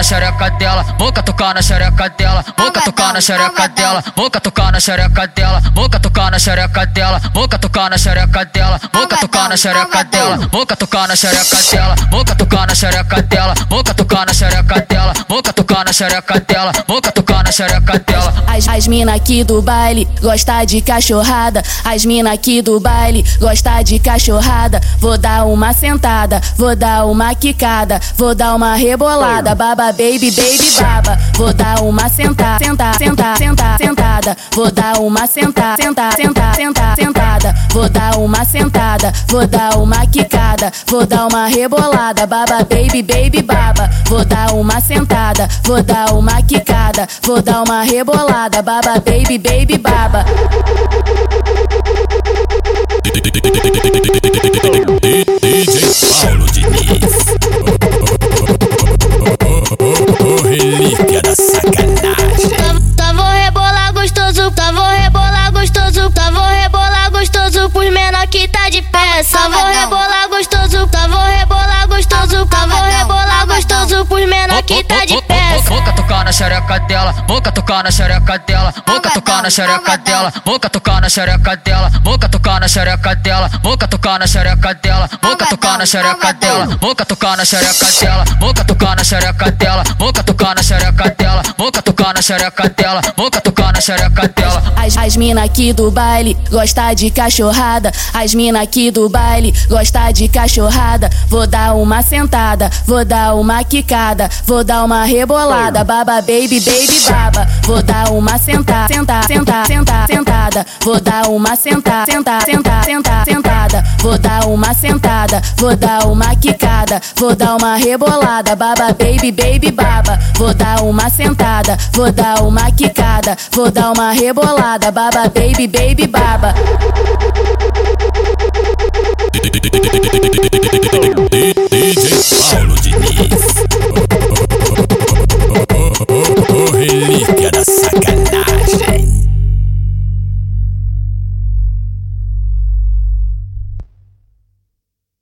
tocar na xereca dela, vou tocar na xereca dela, vou tocar na xereca dela, vou tocar na xereca dela, vou tocar na xereca dela, vou tocar na xereca dela, vou tocar na xereca dela, vou tocar na xereca dela, vou tocar na xereca dela, vou tocar na xereca dela, vou tocar na xereca dela. As, as mina aqui do baile gosta de cachorrada, as mina aqui do baile gosta de cachorrada. Vou dar uma sentada, vou dar uma quicada, vou dar uma rebolada, baba baby baby baba. Vou dar uma sentada, sentada, sentada, sentada, sentada. Vou dar uma sentada, sentada, sentada, sentada, sentada. Vou dar uma sentada, vou dar uma quicada, vou dar uma rebolada, baba baby baby baba. Vou dar uma sentada, vou dar uma quicada, vou dar uma rebolada, baba baby baby baba. Pé. Tá vou rebolar gostoso, tá vou rebolar gostoso, tá vou rebolar gostoso pros menor que tá de pé. Boca tocar na xereca dela, boca tocar na xereca dela, boca tocar na xereca dela, boca tocar na xereca dela, boca tocar na xereca dela, boca tocar na xereca dela, boca tocar na xereca dela, boca tocar na xereca dela, boca tocar na xereca dela, boca tocar na xereca dela, boca tocar na xereca dela, boca tocar na xereca dela. As, as mina aqui do baile gosta de cachorrada. As mina aqui do baile gosta de cachorrada. Vou dar uma sentada, vou dar uma quicada, vou dar uma rebolada, baba baby baby baba. Vou dar uma sentada, sentada, sentada, sentada, sentada. Vou dar uma sentada, sentada, sentada, sentada, sentada. Vou dar uma sentada, vou dar uma quicada, vou dar uma rebolada, baba baby baby baba. Vou dar uma vou dar uma quicada, vou dar uma rebolada, baba baby baby baba.